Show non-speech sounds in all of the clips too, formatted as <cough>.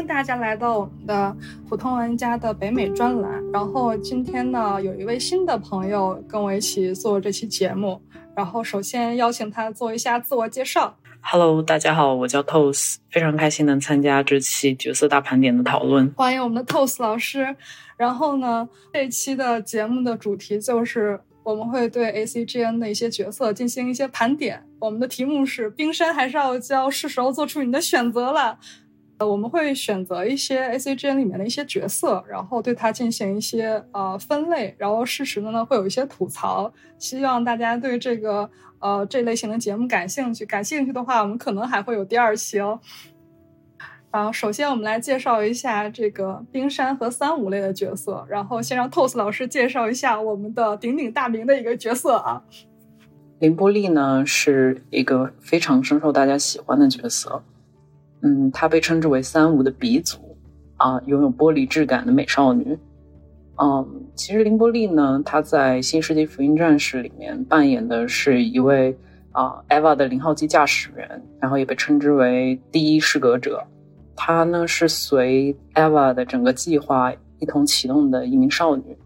欢迎大家来到我们的普通玩家的北美专栏。然后今天呢，有一位新的朋友跟我一起做这期节目。然后首先邀请他做一下自我介绍。Hello，大家好，我叫 Toss，非常开心能参加这期角色大盘点的讨论。欢迎我们的 Toss 老师。然后呢，这期的节目的主题就是我们会对 ACGN 的一些角色进行一些盘点。我们的题目是：冰山还是傲娇？是时候做出你的选择了。呃，我们会选择一些 A C G N 里面的一些角色，然后对它进行一些呃分类，然后适时的呢会有一些吐槽。希望大家对这个呃这类型的节目感兴趣，感兴趣的话，我们可能还会有第二期哦。然后首先我们来介绍一下这个冰山和三五类的角色，然后先让 Toss 老师介绍一下我们的鼎鼎大名的一个角色啊。凌波丽呢是一个非常深受大家喜欢的角色。嗯，她被称之为三无的鼻祖啊，拥有玻璃质感的美少女。嗯，其实林波丽呢，她在《新世纪福音战士》里面扮演的是一位啊，EVA 的零号机驾驶员，然后也被称之为第一失格者。她呢是随 EVA 的整个计划一同启动的一名少女，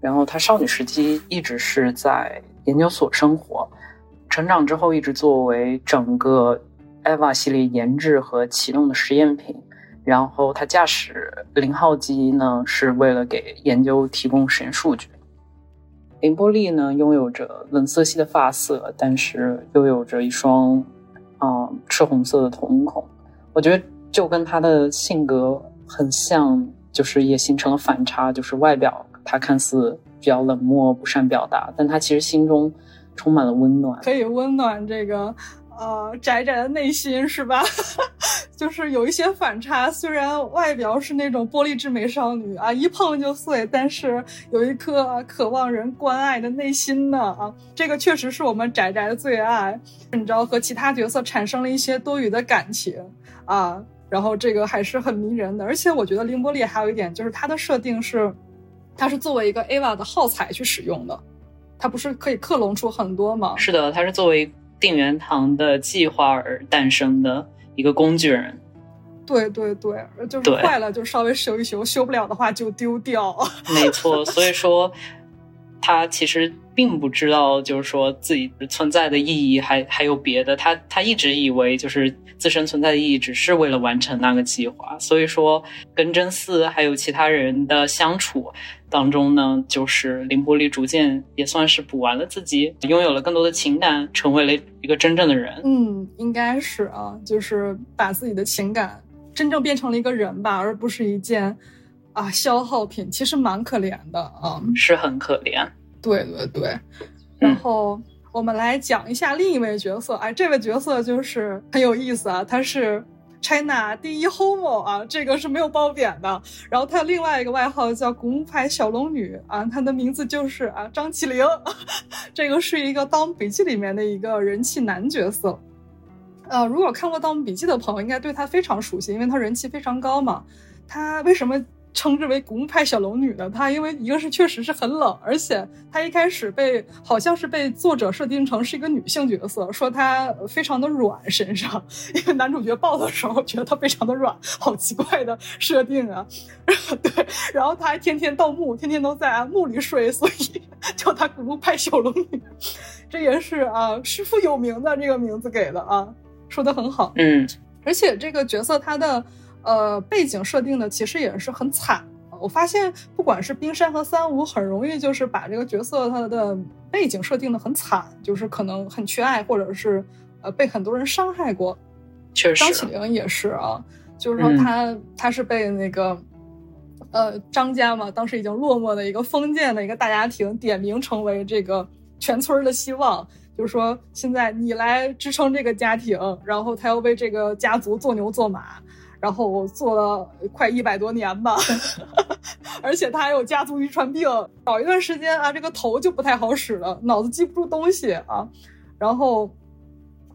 然后她少女时期一直是在研究所生活，成长之后一直作为整个。EVA 系列研制和启动的实验品，然后他驾驶零号机呢，是为了给研究提供实验数据。林波丽呢，拥有着冷色系的发色，但是又有着一双啊赤红色的瞳孔，我觉得就跟他的性格很像，就是也形成了反差，就是外表他看似比较冷漠不善表达，但他其实心中充满了温暖，可以温暖这个。呃，宅宅的内心是吧？<laughs> 就是有一些反差。虽然外表是那种玻璃质美少女啊，一碰就碎，但是有一颗渴望人关爱的内心呢啊。这个确实是我们宅宅的最爱。你知道，和其他角色产生了一些多余的感情啊，然后这个还是很迷人的。而且我觉得凌波丽还有一点，就是它的设定是，它是作为一个 AVA 的耗材去使用的，它不是可以克隆出很多吗？是的，它是作为。定元堂的计划而诞生的一个工具人，对对对，就是坏了就稍微修一修，修不了的话就丢掉。<laughs> 没错，所以说他其实并不知道，就是说自己存在的意义还还有别的。他他一直以为就是自身存在的意义只是为了完成那个计划。所以说跟真嗣还有其他人的相处。当中呢，就是凌波丽逐渐也算是补完了自己，拥有了更多的情感，成为了一个真正的人。嗯，应该是啊，就是把自己的情感真正变成了一个人吧，而不是一件啊消耗品。其实蛮可怜的啊，是很可怜。对对对，然后我们来讲一下另一位角色。哎，这位角色就是很有意思啊，他是。China 第一 Homo 啊，这个是没有褒贬的。然后他另外一个外号叫古墓派小龙女啊，她的名字就是啊张起灵，<laughs> 这个是一个《盗墓笔记》里面的一个人气男角色。呃，如果看过《盗墓笔记》的朋友，应该对他非常熟悉，因为他人气非常高嘛。他为什么？称之为古墓派小龙女的她，因为一个是确实是很冷，而且她一开始被好像是被作者设定成是一个女性角色，说她非常的软身上，因为男主角抱的时候觉得她非常的软，好奇怪的设定啊。<laughs> 对，然后她还天天盗墓，天天都在墓里睡，所以 <laughs> 叫她古墓派小龙女。<laughs> 这也是啊，师傅有名的这个名字给的啊，说的很好。嗯，而且这个角色她的。呃，背景设定的其实也是很惨。我发现，不管是冰山和三无，很容易就是把这个角色他的背景设定的很惨，就是可能很缺爱，或者是呃被很多人伤害过。确实，张起灵也是啊，就是说他他是被那个呃张家嘛，当时已经落寞的一个封建的一个大家庭点名成为这个全村的希望，就是说现在你来支撑这个家庭，然后他要为这个家族做牛做马。然后做了快一百多年吧，<laughs> 而且他还有家族遗传病，搞一段时间啊，这个头就不太好使了，脑子记不住东西啊。然后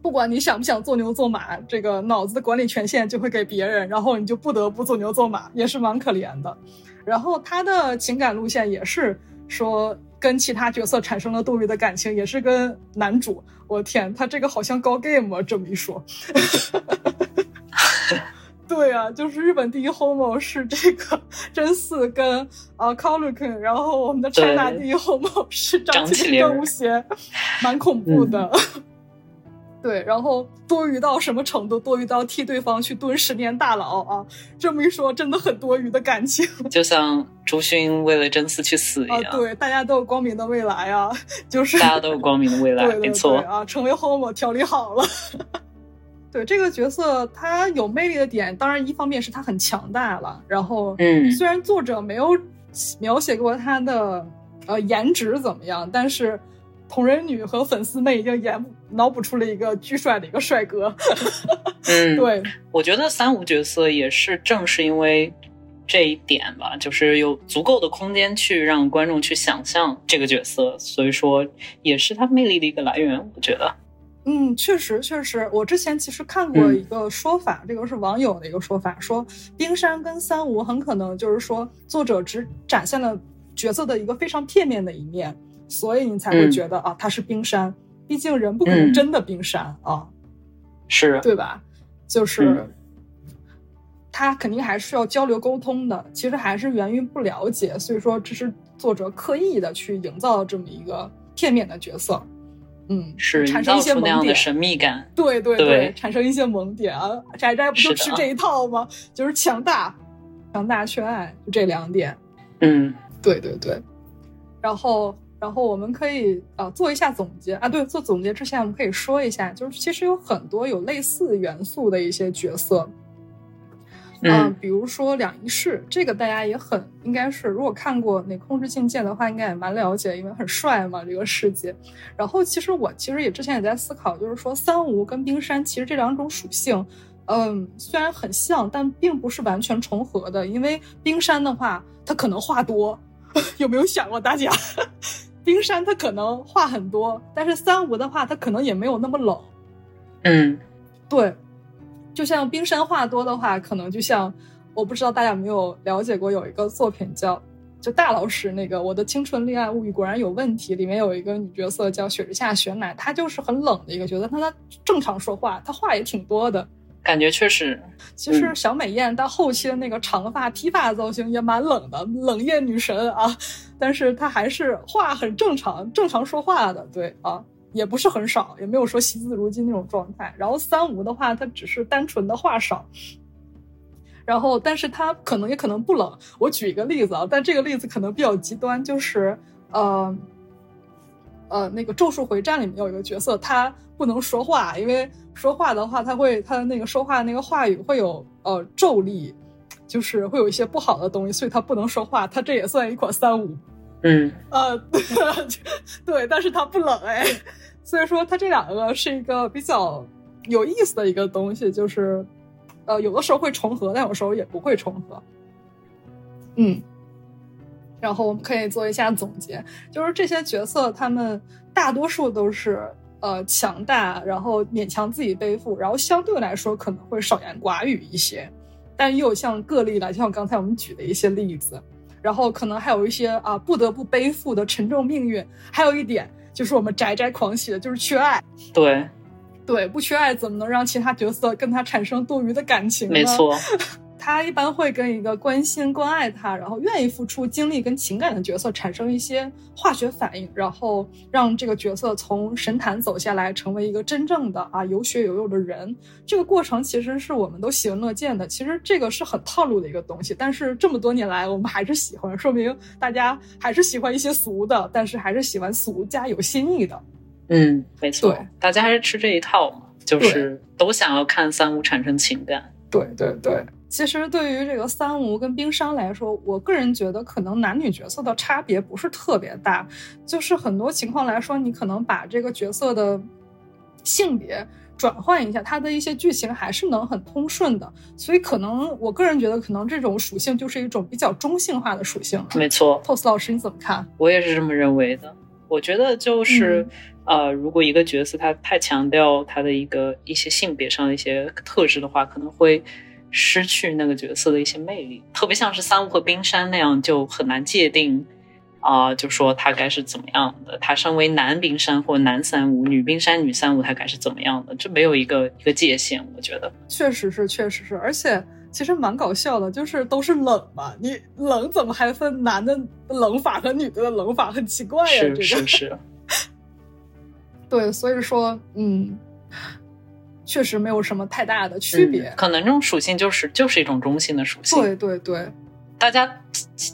不管你想不想做牛做马，这个脑子的管理权限就会给别人，然后你就不得不做牛做马，也是蛮可怜的。然后他的情感路线也是说跟其他角色产生了多余的感情，也是跟男主。我天，他这个好像高 game 啊，这么一说。<laughs> 对啊，就是日本第一 homo 是这个真嗣跟呃 k a l u k 然后我们的 China 第一 homo 是张起灵跟吴邪，蛮恐怖的。对，然后多余到什么程度？多余到替对方去蹲十年大牢啊！这么一说，真的很多余的感情，<laughs> 就像朱勋为了真嗣去死一样。对，大家都有光明的未来啊，就是大家都有光明的未来，<laughs> 没错啊，成为 homo 调理好了。对这个角色，他有魅力的点，当然一方面是他很强大了，然后嗯，虽然作者没有描写过他的呃颜值怎么样，但是。同人女和粉丝们已经演脑补出了一个巨帅的一个帅哥。<laughs> 嗯，对，我觉得三无角色也是正是因为这一点吧，就是有足够的空间去让观众去想象这个角色，所以说也是他魅力的一个来源。我觉得，嗯，确实确实，我之前其实看过一个说法，这个是网友的一个说法，说冰山跟三无很可能就是说作者只展现了角色的一个非常片面的一面。所以你才会觉得啊，他是冰山，毕竟人不可能真的冰山啊，是。对吧？就是他肯定还是要交流沟通的，其实还是源于不了解，所以说这是作者刻意的去营造这么一个片面的角色，嗯，是产生一些萌点，神秘感，对对对，产生一些萌点啊，宅宅不就吃这一套吗？就是强大、强大缺爱，就这两点，嗯，对对对，然后。然后我们可以啊做一下总结。啊，对，做总结之前我们可以说一下，就是其实有很多有类似元素的一些角色，嗯，比如说两仪式，这个大家也很应该是，如果看过那控制境界的话，应该也蛮了解，因为很帅嘛这个世界。然后其实我其实也之前也在思考，就是说三无跟冰山其实这两种属性，嗯，虽然很像，但并不是完全重合的，因为冰山的话，它可能话多，<laughs> 有没有想过大家？<laughs> 冰山它可能话很多，但是三无的话，它可能也没有那么冷。嗯，对，就像冰山话多的话，可能就像我不知道大家有没有了解过，有一个作品叫就大老师那个《我的青春恋爱物语果然有问题》，里面有一个女角色叫雪之下雪乃，她就是很冷的一个角色，但她正常说话，她话也挺多的。感觉确实，其实小美艳到后期的那个长发披发造型也蛮冷的，冷艳女神啊。但是她还是话很正常，正常说话的，对啊，也不是很少，也没有说惜字如金那种状态。然后三无的话，它只是单纯的话少。然后，但是它可能也可能不冷。我举一个例子啊，但这个例子可能比较极端，就是呃呃，那个《咒术回战》里面有一个角色，他不能说话，因为。说话的话，他会他的那个说话的那个话语会有呃咒力，就是会有一些不好的东西，所以他不能说话。他这也算一款三无，嗯，呃，<laughs> 对，但是他不冷哎，所以说它这两个是一个比较有意思的一个东西，就是呃有的时候会重合，但有时候也不会重合。嗯，然后我们可以做一下总结，就是这些角色他们大多数都是。呃，强大，然后勉强自己背负，然后相对来说可能会少言寡语一些，但也有像个例来，就像刚才我们举的一些例子，然后可能还有一些啊不得不背负的沉重命运。还有一点就是我们宅宅狂喜的就是缺爱，对，对，不缺爱怎么能让其他角色跟他产生多余的感情呢？没错。他一般会跟一个关心、关爱他，然后愿意付出精力跟情感的角色产生一些化学反应，然后让这个角色从神坛走下来，成为一个真正的啊有血有肉的人。这个过程其实是我们都喜闻乐见的。其实这个是很套路的一个东西，但是这么多年来我们还是喜欢，说明大家还是喜欢一些俗的，但是还是喜欢俗加有新意的。嗯，没错，大家还是吃这一套嘛，就是都想要看三五产生情感。对对对。其实对于这个三无跟冰山来说，我个人觉得可能男女角色的差别不是特别大，就是很多情况来说，你可能把这个角色的性别转换一下，它的一些剧情还是能很通顺的。所以可能我个人觉得，可能这种属性就是一种比较中性化的属性。没错，pos 老师你怎么看？我也是这么认为的。我觉得就是呃，如果一个角色他太强调他的一个一些性别上的一些特质的话，可能会。失去那个角色的一些魅力，特别像是三无和冰山那样，就很难界定啊、就说他该是怎么样的，他身为男冰山或男三五，女冰山、女三五，他该是怎么样的？这没有一个一个界限，我觉得。确实是，确实是，而且其实蛮搞笑的，就是都是冷嘛，你冷怎么还分男的冷法和女的冷法？很奇怪呀、是这个是是，<laughs> 对，所以说，嗯，确实没有什么太大的区别。嗯可能这种属性就是就是一种中性的属性。对对对，大家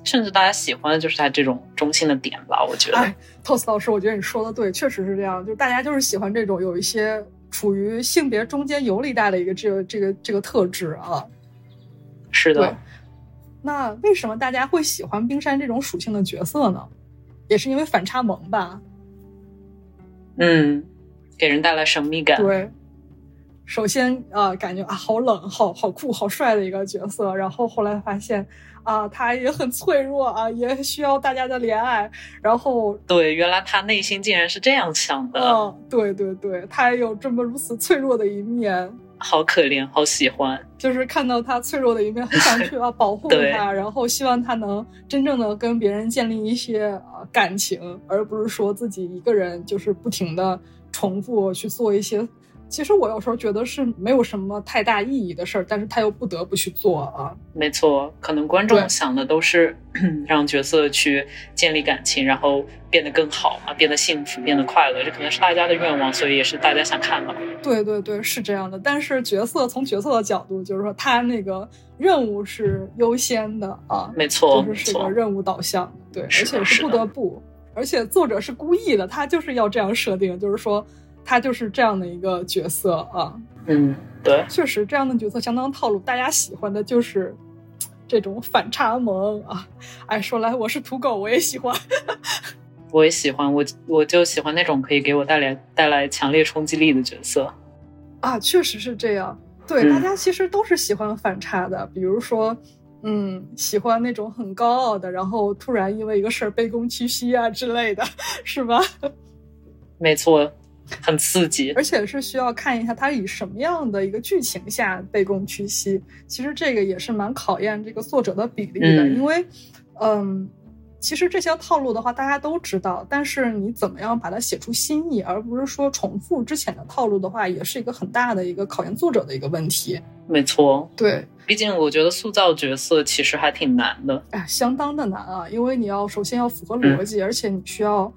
甚至大家喜欢的就是他这种中性的点吧，我觉得。哎，Tos 老师，我觉得你说的对，确实是这样，就是大家就是喜欢这种有一些处于性别中间游离带的一个这个这个这个特质啊。是的，，那为什么大家会喜欢冰山这种属性的角色呢？也是因为反差萌吧？嗯，给人带来神秘感。对，首先啊、呃感觉啊好冷，好好酷，好帅的一个角色，然后后来发现啊、他也很脆弱啊，也需要大家的怜爱，然后对，原来他内心竟然是这样想的，嗯，对对对，他也有这么如此脆弱的一面。好可怜，好喜欢。就是看到他脆弱的一面，很想去啊 <laughs> 保护他，然后希望他能真正的跟别人建立一些啊感情，而不是说自己一个人就是不停的重复去做一些，其实我有时候觉得是没有什么太大意义的事儿，但是他又不得不去做啊。没错，可能观众想的都是 <clears throat> 让角色去建立感情，然后变得更好啊，变得幸福，变得快乐，这可能是大家的愿望，所以也是大家想看到的。对对对，是这样的。但是角色从角色的角度，就是说他那个任务是优先的啊，没错，就是是个，任务导向，对，而且是不得不，而且作者是故意的，他就是要这样设定，就是说他就是这样的一个角色啊。嗯，对，确实，这样的角色相当套路，大家喜欢的就是 <tsk> 这种反差萌啊。哎，说来我是土狗，我也喜欢。<laughs> 我也喜欢，我我就喜欢那种可以给我带来带来强烈冲击力的角色。啊，确实是这样。对，嗯大家其实都是喜欢反差的，比如说，嗯，喜欢那种很高傲的，然后突然因为一个事儿卑躬屈膝啊之类的，是吧？<laughs> 没错，很刺激。而且是需要看一下他以什么样的一个剧情下卑躬屈膝。其实这个也是蛮考验这个作者的比例的，嗯因为，嗯，其实这些套路的话大家都知道，但是你怎么样把它写出新意，而不是说重复之前的套路的话，也是一个很大的一个考验作者的一个问题。没错，对，毕竟我觉得塑造角色其实还挺难的。哎，相当的难啊，因为你要首先要符合嗯逻辑，而且你需要。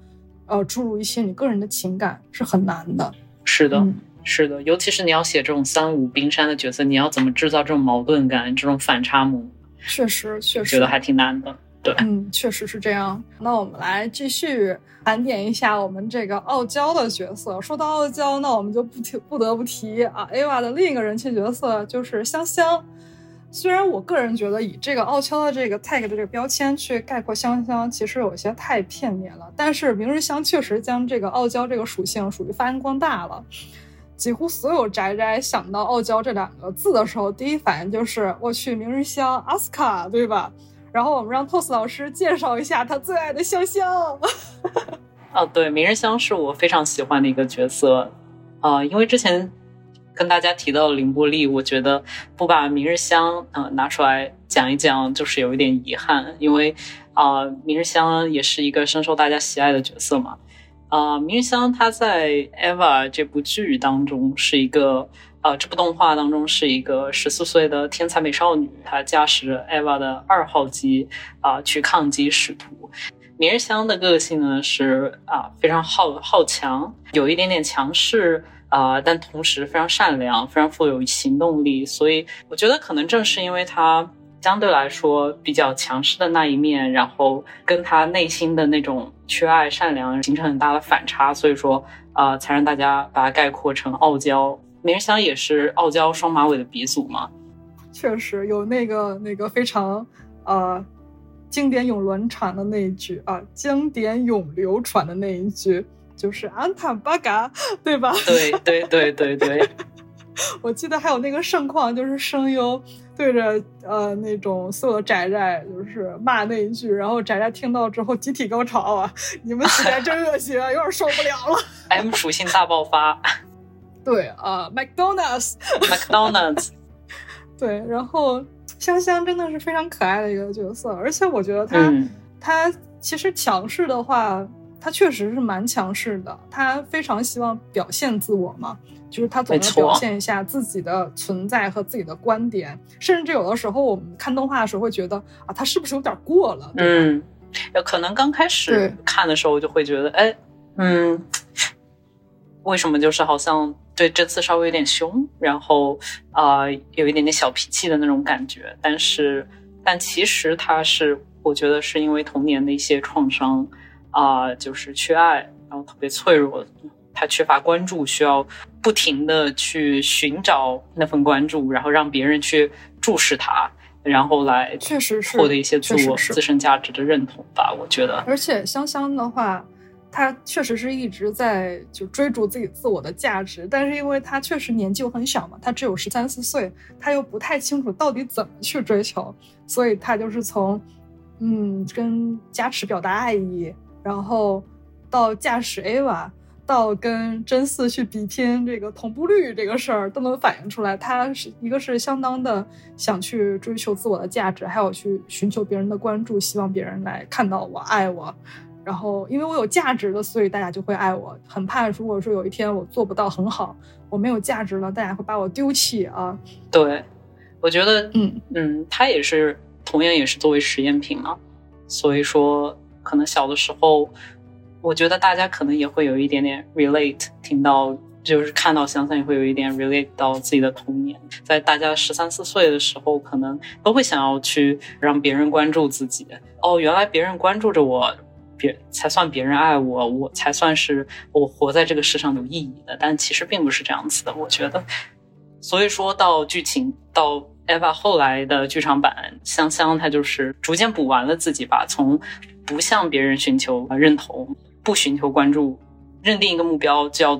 呃，注入一些你个人的情感是很难的。是的，嗯是的，尤其是你要写这种三五冰山的角色，你要怎么制造这种矛盾感、这种反差萌，确实，确实觉得还挺难的。对，嗯，确实是这样。那我们来继续盘点一下我们这个傲娇的角色。说到傲娇，那我们就不提不得不提啊，AVA 的另一个人气角色就是香香。虽然我个人觉得以这个傲娇的这个 tag 的这个标签去概括香香，其实有些太片面了。但是明日香确实将这个傲娇这个属性属于发扬光大了。几乎所有宅宅想到傲娇这两个字的时候，第一反应就是我去明日香阿斯卡，对吧？然后我们让 TOS 老师介绍一下他最爱的香香。<laughs> 哦，对，明日香是我非常喜欢的一个角色，啊、因为之前跟大家提到凌波丽，我觉得不把明日香呃拿出来讲一讲，就是有一点遗憾，因为啊、明日香也是一个深受大家喜爱的角色嘛。啊、明日香她在《EVA》这部剧当中是一个呃，这部动画当中是一个十四岁的天才美少女，她驾驶着 EVA 的二号机啊、去抗击使徒。明日香的个性呢是啊、非常好好强，有一点点强势啊、但同时非常善良，非常富有行动力。所以我觉得可能正是因为他相对来说比较强势的那一面，然后跟他内心的那种缺爱善良形成很大的反差，所以说啊、才让大家把它概括成傲娇。明日香也是傲娇双马尾的鼻祖嘛，确实有那个那个非常呃经典咏流传的那一句啊，经典永流传的那一句就是安坦巴嘎，对吧？<laughs> 对对对对对，我记得还有那个盛况，就是声优对着呃那种所有的宅宅就是骂那一句，然后宅宅听到之后集体高潮啊！你们几宅真恶心啊，有点受不了了。M 属性大爆发 <laughs> 对啊、m c d o n a l d s，McDonald's。<laughs> 对，然后香香真的是非常可爱的一个角色，而且我觉得她、嗯她其实强势的话，他确实是蛮强势的，他非常希望表现自我嘛，就是他总要表现一下自己的存在和自己的观点，甚至有的时候我们看动画的时候会觉得啊，他是不是有点过了？嗯，可能刚开始看的时候就会觉得，哎，嗯，为什么就是好像对这次稍微有点凶，然后啊，有一点点小脾气的那种感觉，但是，但其实他是。我觉得是因为童年的一些创伤，啊，就是缺爱，然后特别脆弱，他缺乏关注，需要不停的去寻找那份关注，然后让别人去注视他，然后来确实是获得一些自我自身价值的认同吧。我觉得，而且香香的话，她确实是一直在就追逐自己自我的价值，但是因为她确实年纪又很小嘛，她只有十三四岁，她又不太清楚到底怎么去追求，所以她就是从。嗯，跟加持表达爱意，然后到驾驶 Ava，到跟真四去比拼这个同步率这个事儿，都能反映出来，他是一个是相当的想去追求自我的价值，还有去寻求别人的关注，希望别人来看到我、爱我。然后因为我有价值了，所以大家就会爱我。很怕如果说有一天我做不到很好，我没有价值了，大家会把我丢弃啊。对，我觉得，嗯嗯，他也是。同样也是作为实验品嘛，所以说可能小的时候，我觉得大家可能也会有一点点 relate，听到就是看到香香也会有一点 relate 到自己的童年，在大家十三四岁的时候，可能都会想要去让别人关注自己。哦，原来别人关注着我，别才算别人爱我，我才算是我活在这个世上有意义的。但其实并不是这样子的，我觉得。所以说到剧情到。Eva 后来的剧场版，香香她就是逐渐补完了自己吧，从不向别人寻求认同，不寻求关注，认定一个目标就要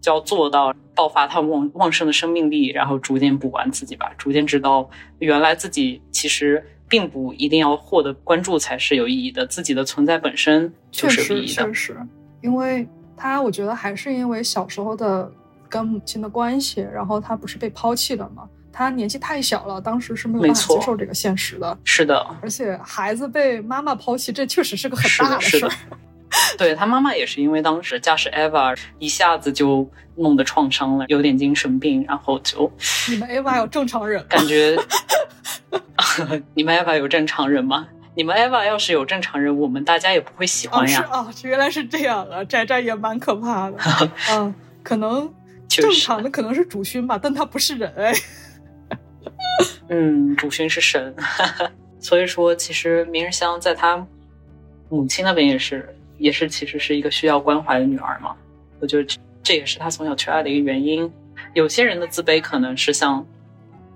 就要做到爆发他旺旺盛的生命力，然后逐渐补完自己吧，逐渐知道原来自己其实并不一定要获得关注才是有意义的，自己的存在本身就是有意义的。确实，因为他我觉得还是因为小时候的跟母亲的关系，然后他不是被抛弃了吗？他年纪太小了，当时是没有办法接受这个现实的。是的，而且孩子被妈妈抛弃，这确实是个很大的事儿。对他妈妈也是因为当时驾驶 Eva 一下子就弄得创伤了，有点精神病，然后就你们 Eva 有正常人？感觉 <laughs> 你们 Eva 有正常人吗？你们 Eva 要是有正常人，我们大家也不会喜欢呀。啊，原来是这样啊！宅宅也蛮可怕的。<laughs> 嗯，可能正常的可能是主勋吧，但他不是人哎。<laughs> 嗯，主勋是神，所以说其实明日香在他母亲那边也是，也是其实是一个需要关怀的女儿嘛。我觉得这也是他从小缺爱的一个原因。有些人的自卑可能是像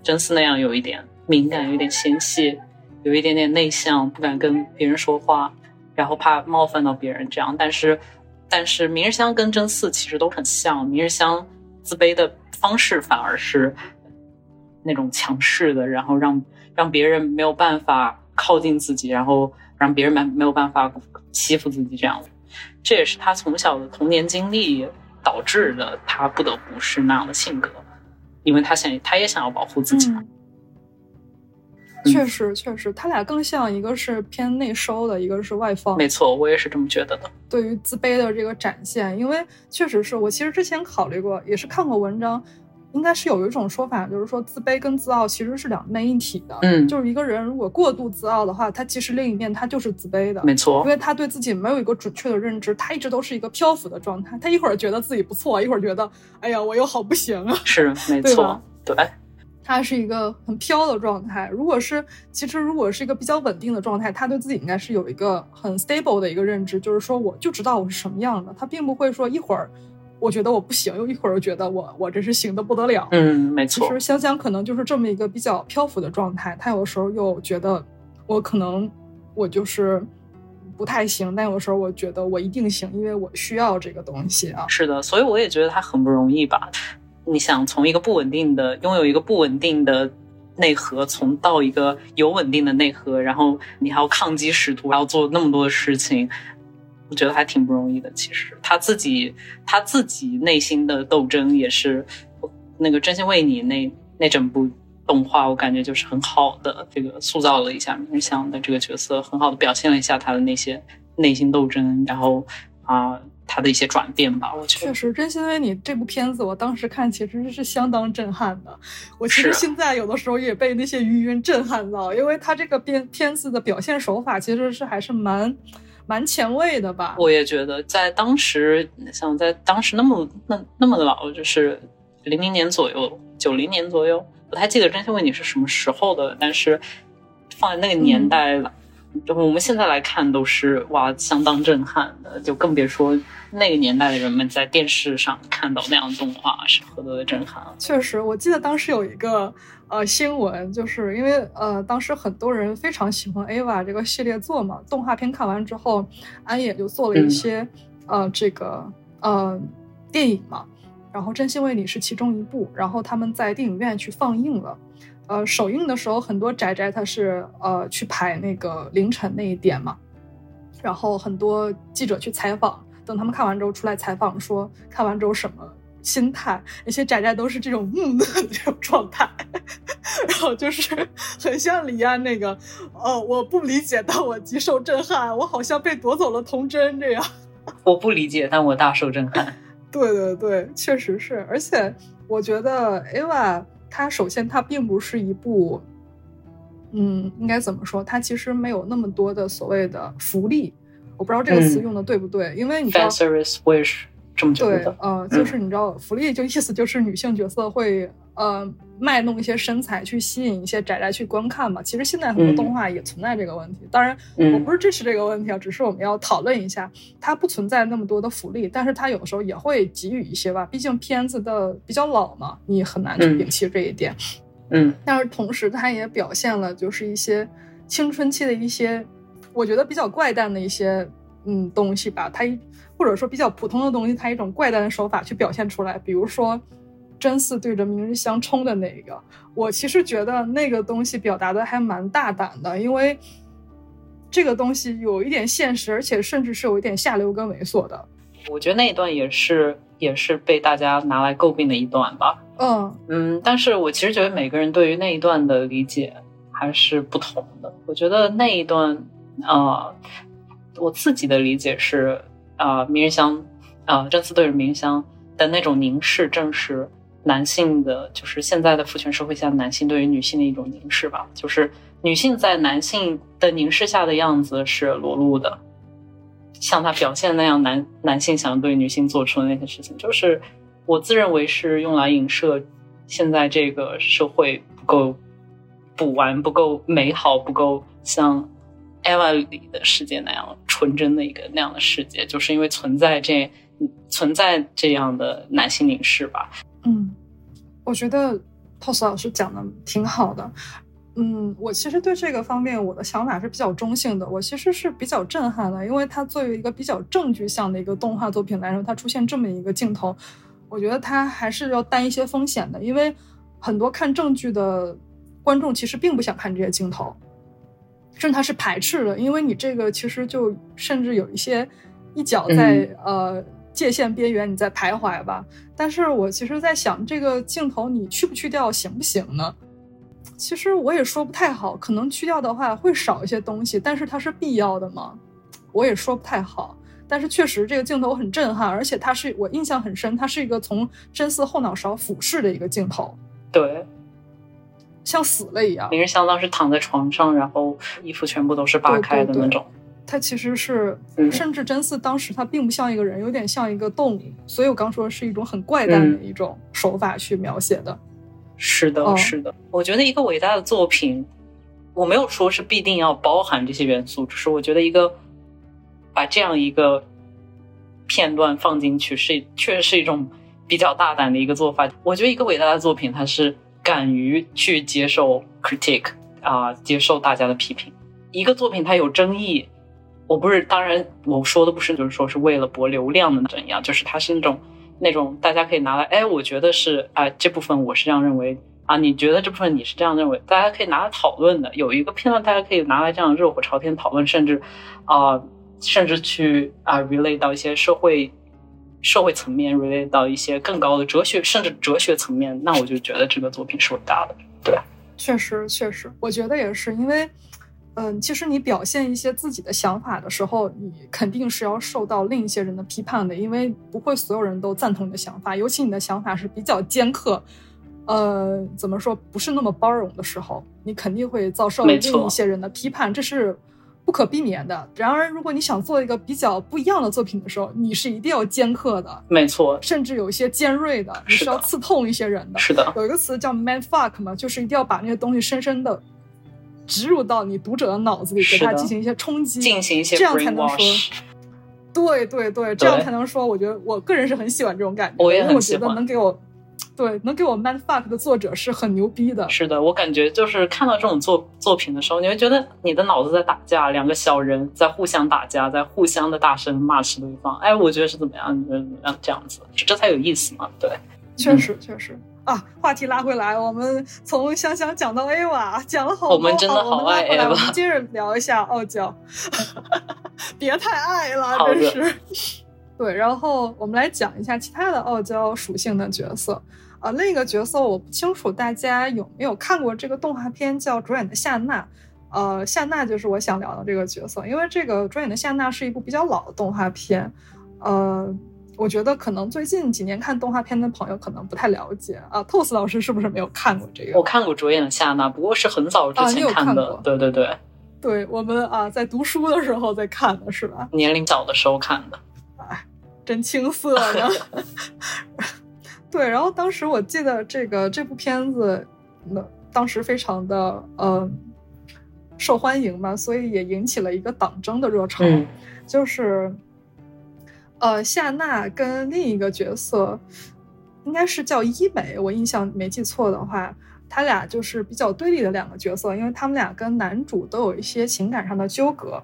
真丝那样有一点敏感，有点纤细，有一点点内向，不敢跟别人说话，然后怕冒犯到别人这样。但是，但是明日香跟真丝其实都很像，明日香自卑的方式反而是。那种强势的，然后让让别人没有办法靠近自己，然后让别人没没有办法欺负自己，这样，这也是他从小的童年经历导致的，他不得不是那样的性格，因为他想他也想要保护自己。确实，确实，他俩更像一个是偏内收的，一个是外放。没错，我也是这么觉得的。对于自卑的这个展现，因为确实是我其实之前考虑过，也是看过文章。应该是有一种说法，就是说自卑跟自傲其实是两面一体的。嗯，就是一个人如果过度自傲的话，他其实另一面他就是自卑的。没错，因为他对自己没有一个准确的认知，他一直都是一个漂浮的状态。他一会儿觉得自己不错，一会儿觉得哎呀我又好不行啊。是，没错，对。他是一个很飘的状态。如果是其实如果是一个比较稳定的状态，他对自己应该是有一个很 stable 的一个认知，就是说我就知道我是什么样的。他并不会说一会儿。我觉得我不行，又一会儿又觉得我我这是行的不得了。嗯，没错。其实香香可能就是这么一个比较漂浮的状态，她有的时候又觉得我可能我就是不太行，但有的时候我觉得我一定行，因为我需要这个东西啊。是的，所以我也觉得她很不容易吧。你想从一个不稳定的拥有一个不稳定的内核，从到一个有稳定的内核，然后你还要抗击使徒，还要做那么多的事情。我觉得还挺不容易的。其实他自己他自己内心的斗争也是，那个真心为你那那整部动画，我感觉就是很好的这个塑造了一下明香的这个角色，很好的表现了一下他的那些内心斗争，然后啊。他的一些转变吧，我觉得确实，真心为你这部片子，我当时看其实是相当震撼的。我其实现在有的时候也被那些余音震撼到，因为他这个片片子的表现手法其实是还是蛮蛮前卫的吧。我也觉得，在当时，像在当时那么那那么老，就是零零年左右、九零年左右，不太记得真心为你是什么时候的，但是放在那个年代。就我们现在来看，都是哇，相当震撼的。就更别说那个年代的人们在电视上看到那样的动画是何等的震撼。确实，我记得当时有一个呃新闻，就是因为呃当时很多人非常喜欢 Ava 这个系列作嘛，动画片看完之后，安野就做了一些呃这个呃电影嘛，然后《真心为你》是其中一部，然后他们在电影院去放映了。呃，首映的时候，很多宅宅他是呃去排那个凌晨那一点嘛，然后很多记者去采访，等他们看完之后出来采访，说看完之后什么心态？那些宅宅都是这种木讷的这种状态，然后就是很像李安那个，呃，我不理解，但我极受震撼，我好像被夺走了童真这样。<laughs> 我不理解，但我大受震撼。<laughs> 对对对，确实是，而且我觉得 Ava。它首先，它并不是一部，嗯，应该怎么说？它其实没有那么多的所谓的福利，我不知道这个词用的对不对，因为你知道也是这么觉得。对，呃，就是你知道，福利就意思就是女性角色会。呃，卖弄一些身材去吸引一些宅宅去观看嘛。其实现在很多动画也存在这个问题。当然，我不是支持这个问题啊，只是我们要讨论一下，它不存在那么多的福利，但是它有的时候也会给予一些吧。毕竟片子的比较老嘛，你很难去摒弃这一点。嗯，但是同时它也表现了就是一些青春期的一些，我觉得比较怪诞的一些嗯东西吧。它或者说比较普通的东西，它一种怪诞的手法去表现出来，比如说。真嗣对着明日香冲的那个，我其实觉得那个东西表达的还蛮大胆的，因为这个东西有一点现实，而且甚至是有一点下流跟猥琐的。我觉得那一段也是也是被大家拿来诟病的一段吧。嗯嗯，但是我其实觉得每个人对于那一段的理解还是不同的。我觉得那一段啊，我自己的理解是啊，明日香啊，真嗣对着明日香的那种凝视，正是。男性的就是现在的父权社会下，男性对于女性的一种凝视吧，就是女性在男性的凝视下的样子是裸露的，像他表现那样，男男性想对女性做出的那些事情，就是我自认为是用来影射现在这个社会不够补完、不够美好、不够像 Eva 里的世界那样纯真的一个那样的世界，就是因为存在这存在这样的男性凝视吧。嗯，我觉得 Pos 老师讲的挺好的。嗯，我其实对这个方面我的想法是比较中性的。我其实是比较震撼的，因为它作为一个比较正剧向的一个动画作品来说，它出现这么一个镜头，我觉得它还是要担一些风险的。因为很多看正剧的观众其实并不想看这些镜头，甚至他是排斥的，因为你这个其实就甚至有一些一脚在呃。界限边缘，你在徘徊吧。但是我其实，在想这个镜头，你去不去掉行不行呢？其实我也说不太好。可能去掉的话，会少一些东西，但是它是必要的吗？我也说不太好。但是确实，这个镜头很震撼，而且它是我印象很深，它是一个从真丝后脑勺俯视的一个镜头。对，像死了一样。明日香当时躺在床上，然后衣服全部都是扒开的那种。他其实是，甚至真嗣当时他并不像一个人，有点像一个动物，所以我刚说是一种很怪诞的一种手法去描写的。是的，是的。我觉得一个伟大的作品，我没有说是必定要包含这些元素，只是我觉得一个把这样一个片段放进去，是确实是一种比较大胆的一个做法。我觉得一个伟大的作品，它是敢于去接受 critique 啊，接受大家的批评。一个作品它有争议。我不是，当然我说的不是，就是说是为了博流量的怎样，就是它是那种那种大家可以拿来，哎，我觉得是啊，这部分我是这样认为啊，你觉得这部分你是这样认为，大家可以拿来讨论的。有一个片段，大家可以拿来这样热火朝天讨论，甚至啊，甚至去啊 relate 到一些社会社会层面，relate 到一些更高的哲学，甚至哲学层面，那我就觉得这个作品是伟大的。对，确实确实，我觉得也是，因为。嗯，其实你表现一些自己的想法的时候，你肯定是要受到另一些人的批判的，因为不会所有人都赞同你的想法，尤其你的想法是比较尖刻，呃，怎么说不是那么包容的时候，你肯定会遭受另一些人的批判，这是不可避免的。然而，如果你想做一个比较不一样的作品的时候，你是一定要尖刻的，没错，甚至有一些尖锐的，你是要刺痛一些人的。是的，有一个词叫 “man fuck” 嘛，就是一定要把那些东西深深的。植入到你读者的脑子里，给他进行一些冲击，进行一些这样才能说，对对对，这样才能说。我觉得我个人是很喜欢这种感觉，因为我觉得。能给我，对，能给我 man fuck 的作者是很牛逼的。是的，我感觉就是看到这种作作品的时候，你会觉得你的脑子在打架，两个小人在互相打架，在互相的大声骂斥对方。哎，我觉得是怎么样？你觉得怎么样？这样子，这才有意思嘛？对，确实确实。啊，话题拉回来，我们从香香讲到 A 娃，讲了好多。我们真的好爱 A 娃。我们接着聊一下傲娇，<laughs> 别太爱了，真是。对，然后我们来讲一下其他的傲娇属性的角色。啊，另一个角色我不清楚大家有没有看过这个动画片，叫主演的夏娜。呃，夏娜就是我想聊的这个角色，因为这个主演的夏娜是一部比较老的动画片。呃。我觉得可能最近几年看动画片的朋友可能不太了解啊，TOS 老师是不是没有看过这个？我看过主演的夏娜，不过是很早之前看的。对对对，对我们啊，在读书的时候在看的是吧？年龄小的时候看的，哎，真青涩呢。对，然后当时我记得这个这部片子，那当时非常的呃受欢迎嘛，所以也引起了一个党争的热潮，就是。呃，夏娜跟另一个角色，应该是叫伊美，我印象没记错的话，他俩就是比较对立的两个角色，因为他们俩跟男主都有一些情感上的纠葛，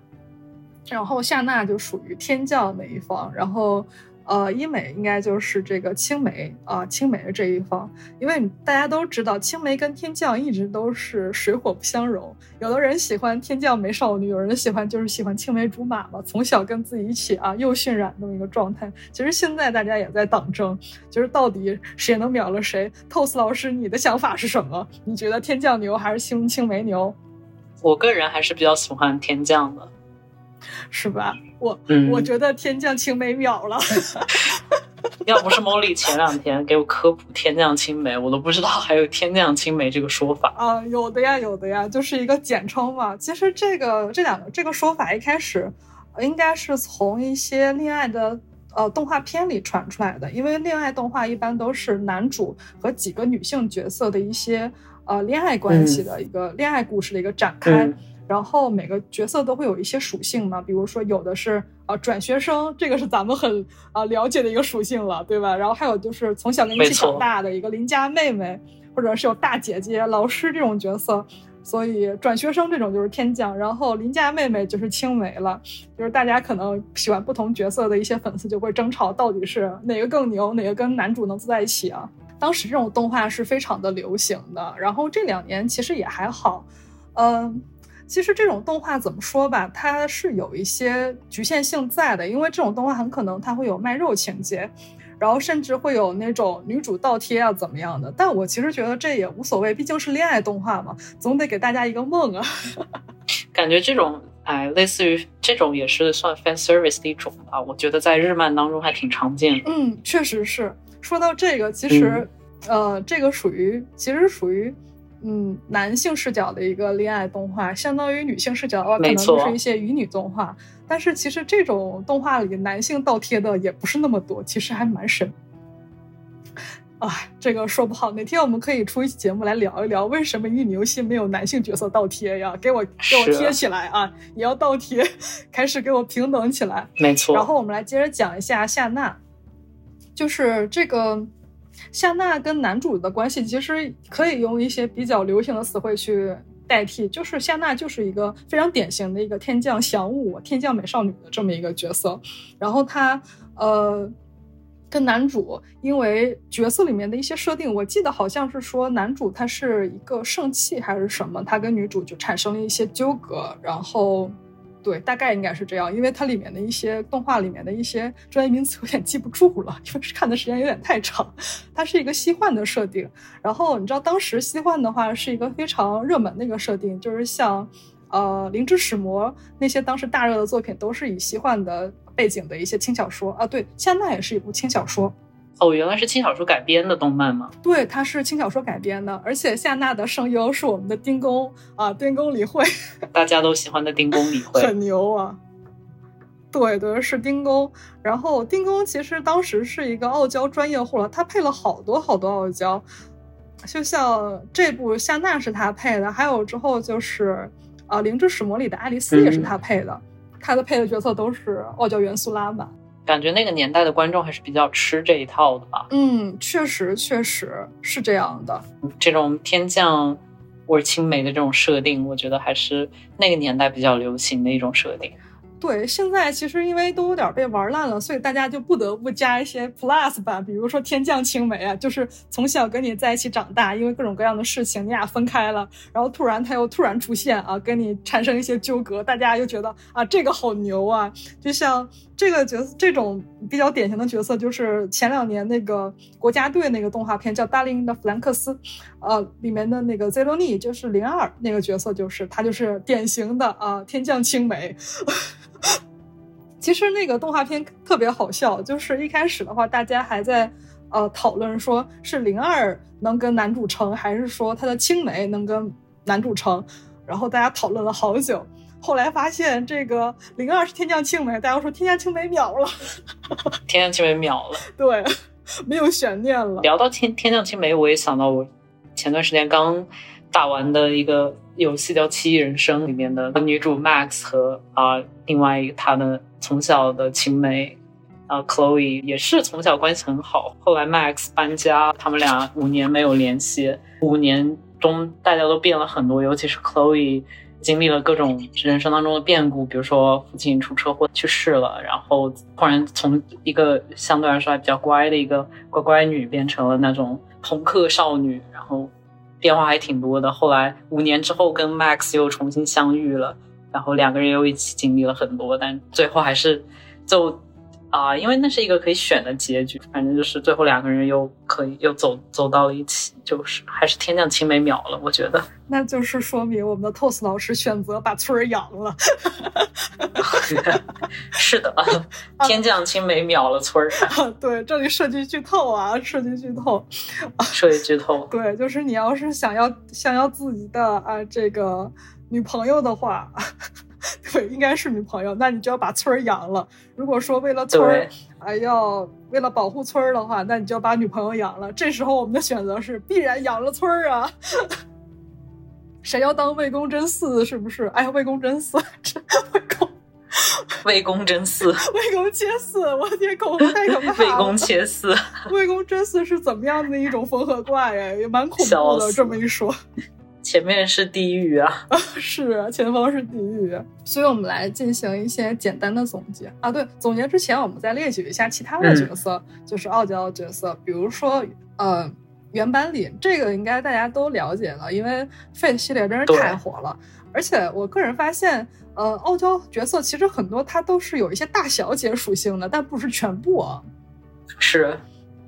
然后夏娜就属于天降那一方，然后。呃，医美应该就是这个青梅啊，青梅的这一方，因为大家都知道，青梅跟天降一直都是水火不相容。有的人喜欢天降美少女，有人喜欢就是喜欢青梅竹马嘛，从小跟自己一起啊，又渲染那么一个状态。其实现在大家也在党争，就是到底谁能秒了谁？TOS 老师，你的想法是什么？你觉得天降牛还是青青梅牛？我个人还是比较喜欢天降的。是吧？我我觉得天降青梅秒了。<laughs> 要不是茉莉前两天给我科普天降青梅，我都不知道还有天降青梅这个说法啊。有的呀，有的呀，就是一个简称嘛。其实这个这两个这个说法一开始应该是从一些恋爱的呃动画片里传出来的，因为恋爱动画一般都是男主和几个女性角色的一些呃恋爱关系的一个恋爱故事的一个展开。然后每个角色都会有一些属性嘛，比如说有的是啊转学生，这个是咱们很啊了解的一个属性了，对吧？然后还有就是从小跟你一起长大的一个邻家妹妹，或者是有大姐姐、老师这种角色，所以转学生这种就是天降，然后邻家妹妹就是青梅了。就是大家可能喜欢不同角色的一些粉丝就会争吵，到底是哪个更牛，哪个跟男主能坐在一起啊？当时这种动画是非常的流行的，然后这两年其实也还好，嗯。其实这种动画怎么说吧，它是有一些局限性在的，因为这种动画很可能它会有卖肉情节，然后甚至会有那种女主倒贴啊怎么样的。但我其实觉得这也无所谓，毕竟是恋爱动画嘛，总得给大家一个梦啊。<laughs> 感觉这种哎，类似于这种也是算 fan service 的一种吧。我觉得在日漫当中还挺常见的。嗯，确实是。说到这个，其实呃，这个属于其实属于。嗯，男性视角的一个恋爱动画，相当于女性视角的话，可能就是一些乙女动画。但是其实这种动画里男性倒贴的也不是那么多，其实还蛮神。啊，这个说不好，哪天我们可以出一期节目来聊一聊，为什么乙女游戏没有男性角色倒贴呀？给我 <laughs> 给我贴起来啊！也要倒贴，开始给我平等起来。没错。然后我们来接着讲一下夏娜，就是这个。夏娜跟男主的关系其实可以用一些比较流行的词汇去代替，就是夏娜就是一个非常典型的一个天降祥物、天降美少女的这么一个角色。然后她呃跟男主因为角色里面的一些设定，我记得好像是说男主他是一个圣器还是什么，他跟女主就产生了一些纠葛，然后。对，大概应该是这样，因为它里面的一些动画里面的一些专业名词有点记不住了，因为看的时间有点太长。它是一个西幻的设定，然后你知道当时西幻的话是一个非常热门的一个设定，就是像呃《灵之使魔》那些当时大热的作品，都是以西幻的背景的一些轻小说啊。对，现在也是一部轻小说。哦，原来是轻小说改编的动漫吗？对，它是轻小说改编的，而且夏娜的声优是我们的丁公啊，丁公李慧，<laughs> 大家都喜欢的丁公李慧，<laughs> 很牛啊。对对，是丁公。然后丁公其实当时是一个傲娇专业户了，他配了好多好多傲娇，就像这部夏娜是他配的，还有之后就是啊《灵之使魔》里的爱丽丝也是他配的，他的配的角色都是傲娇元素拉满。感觉那个年代的观众还是比较吃这一套的吧？嗯，确实，确实是这样的。这种天降或者青梅的这种设定，我觉得还是那个年代比较流行的一种设定。对，现在其实因为都有点被玩烂了，所以大家就不得不加一些 plus 吧，比如说天降青梅啊，就是从小跟你在一起长大，因为各种各样的事情你俩分开了，然后突然他又突然出现啊，跟你产生一些纠葛，大家又觉得啊这个好牛啊，就像这个角色这种比较典型的角色，就是前两年那个国家队那个动画片叫《大龄的弗兰克斯》，呃，里面的那个 Zero n 就是零二那个角色，就是他就是典型的啊天降青梅。<laughs> 其实那个动画片特别好笑，就是一开始的话，大家还在呃讨论说是零二能跟男主成，还是说他的青梅能跟男主成，然后大家讨论了好久，后来发现这个零二是天降青梅，大家说天降青梅秒了，<laughs> 天降青梅秒了，<laughs> 对，没有悬念了。聊到天天降青梅，我也想到我前段时间刚打完的一个。游戏叫《奇异人生》里面的女主 Max 和啊，另外一个她的从小的青梅啊 Chloe 也是从小关系很好。后来 Max 搬家，他们俩五年没有联系。五年中大家都变了很多，尤其是 Chloe 经历了各种人生当中的变故，比如说父亲出车祸去世了，然后突然从一个相对来说还比较乖的一个乖乖女变成了那种朋克少女，然后。变化还挺多的。后来五年之后跟 Max 又重新相遇了，然后两个人又一起经历了很多，但最后还是就啊，因为那是一个可以选的结局，反正就是最后两个人又可以又走走到了一起，就是还是天降青梅秒了，我觉得。那就是说明我们的 Toss 老师选择把村儿养了。<laughs> 是的，<laughs> 天降青梅秒了村儿。对，这里涉及剧透啊，涉及剧透，涉及剧透。<laughs> 对，就是你要是想要想要自己的啊这个女朋友的话，<laughs> 对，应该是女朋友，那你就要把村儿养了。如果说为了村儿，哎要为了保护村儿的话，那你就要把女朋友养了。这时候我们的选择是必然养了村儿啊。<laughs> 谁要当魏公真嗣？是不是？哎呀，魏公真嗣，<laughs> 魏公，魏公真嗣，魏公切嗣，我天，口红太可怕了。魏公切嗣，魏公真嗣是怎么样的一种缝合怪呀？也蛮恐怖的。这么一说，前面是地狱啊！<laughs> 是啊，前方是地狱。所以我们来进行一些简单的总结啊。对，总结之前，我们再列举一下其他的角色，就是傲娇的角色，比如说，呃。原版里这个应该大家都了解了，因为 Fate 系列真是太火了。而且我个人发现，呃，傲娇角色其实很多它都是有一些大小姐属性的，但不是全部啊。是，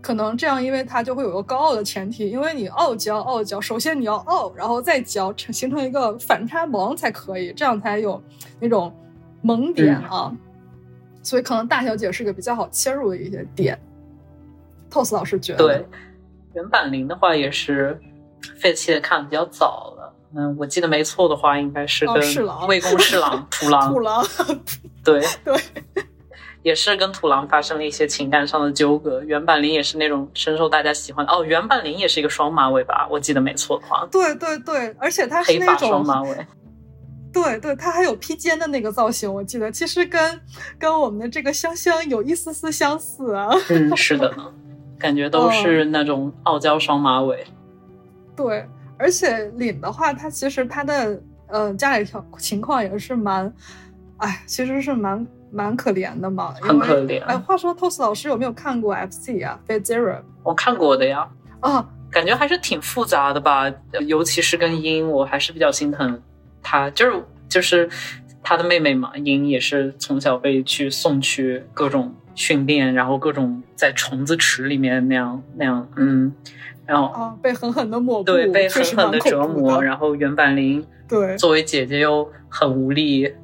可能这样，因为它就会有个高傲的前提，因为你傲娇傲娇，首先你要傲，然后再娇，成形成一个反差萌才可以，这样才有那种萌点啊。所以可能大小姐是个比较好切入的一些点。Toss 老师觉得。对。原版零的话也是废弃的，看的比较早了。嗯，我记得没错的话，应该是跟魏公侍郎 <laughs> 土狼。土狼，对 <laughs> 对，<laughs> 也是跟土狼发生了一些情感上的纠葛。原版林也是那种深受大家喜欢的。哦，原版林也是一个双马尾吧？我记得没错的话。对对对，而且他是那种双马尾。对对，它还有披肩的那个造型，我记得其实跟跟我们的这个香香有一丝丝相似啊。嗯，是的呢。感觉都是那种傲娇双马尾，对，而且领的话，他其实他的呃家里条情况也是蛮，哎，其实是蛮蛮可怜的嘛，很可怜。哎，话说 Toss 老师有没有看过 FC 啊 f a Zero？我看过的呀，啊，感觉还是挺复杂的吧，尤其是跟英，我还是比较心疼他，就是就是他的妹妹嘛，英也是从小被去送去各种。训练，然后各种在虫子池里面那样那样，嗯，然后啊，被狠狠的抹，对，被狠狠的折磨，然后原板林对作为姐姐又很无力，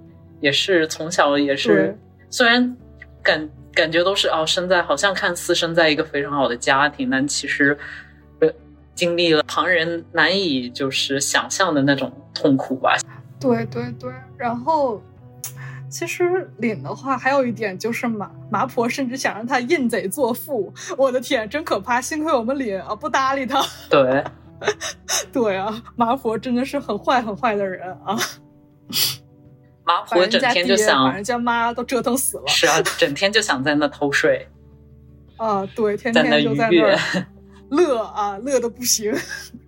也是从小也是，虽然感感觉都是哦，生在好像看似生在一个非常好的家庭，但其实呃经历了旁人难以就是想象的那种痛苦吧。对对对，然后。其实凛的话，还有一点就是麻麻婆甚至想让他认贼作父。我的天，真可怕！幸亏我们凛啊不搭理他。对，<laughs> 对啊，麻婆真的是很坏很坏的人啊。麻婆整天就想把人家妈都折腾死了。是啊，<laughs> 整天就想在那偷睡。<laughs> 啊，对，天天就在那 <laughs> 乐啊，乐的不行，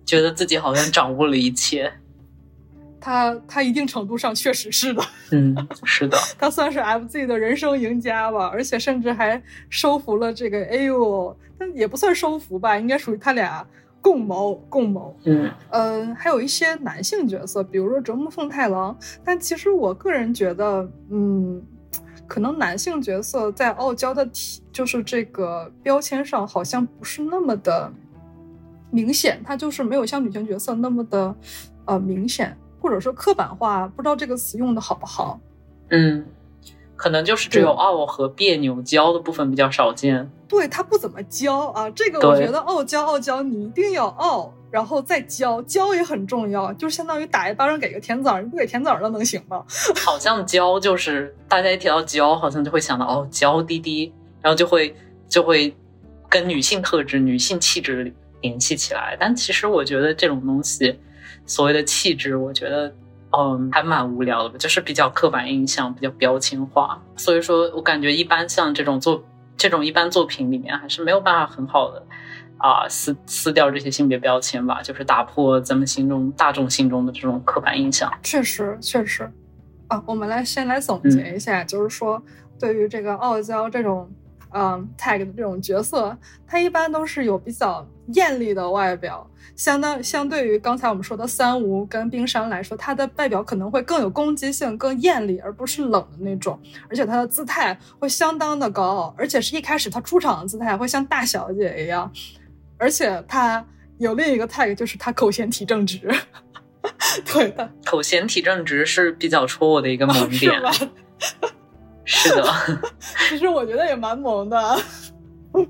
觉得自己好像掌握了一切。他他一定程度上确实是的，嗯，是的，他算是 FZ 的人生赢家吧，而且甚至还收服了这个 AU，但也不算收服吧，应该属于他俩共谋共谋。嗯呃，还有一些男性角色，比如说折木奉太郎，但其实我个人觉得，嗯，可能男性角色在傲娇的体就是这个标签上好像不是那么的明显，他就是没有像女性角色那么的呃明显。或者说刻板化，不知道这个词用的好不好。嗯，可能就是只有傲和别扭娇的部分比较少见。对他不怎么娇啊，这个我觉得傲娇傲娇，你一定要傲，然后再娇，娇也很重要，就相当于打一巴掌给个甜枣，你不给甜枣那能行吗？<laughs> 好像娇就是大家一提到娇，好像就会想到哦娇滴滴，然后就会就会跟女性特质、女性气质联系起来。但其实我觉得这种东西。所谓的气质，我觉得，嗯，还蛮无聊的，就是比较刻板印象，比较标签化。所以说我感觉一般像这种作这种一般作品里面，还是没有办法很好的啊撕撕掉这些性别标签吧，就是打破咱们心中大众心中的这种刻板印象。确实，确实。啊，我们来先来总结一下，就是说对于这个傲娇这种嗯 tag 的这种角色，它一般都是有比较艳丽的外表。相当相对于刚才我们说的三无跟冰山来说，它的外表可能会更有攻击性、更艳丽，而不是冷的那种。而且它的姿态会相当的高傲，而且是一开始他出场的姿态会像大小姐一样。而且他有另一个 tag，就是他口嫌体正直。<laughs> 对的，口嫌体正直是比较戳我的一个萌点。<laughs> 是的，<laughs> 其实我觉得也蛮萌的。<laughs>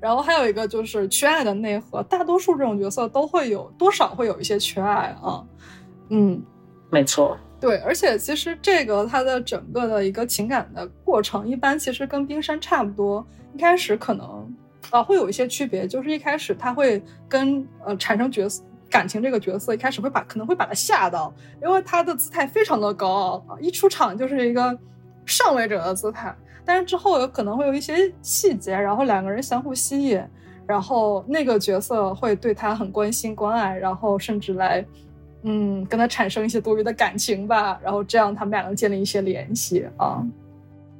然后还有一个就是缺爱的内核，大多数这种角色都会有多少会有一些缺爱啊，嗯，没错，对，而且其实这个它的整个的一个情感的过程，一般其实跟冰山差不多，一开始可能啊会有一些区别，就是一开始他会跟呃产生角色感情这个角色，一开始会把可能会把他吓到，因为他的姿态非常的高傲啊，一出场就是一个上位者的姿态。但是之后有可能会有一些细节，然后两个人相互吸引，然后那个角色会对他很关心关爱，然后甚至来，嗯，跟他产生一些多余的感情吧，然后这样他们俩能建立一些联系啊。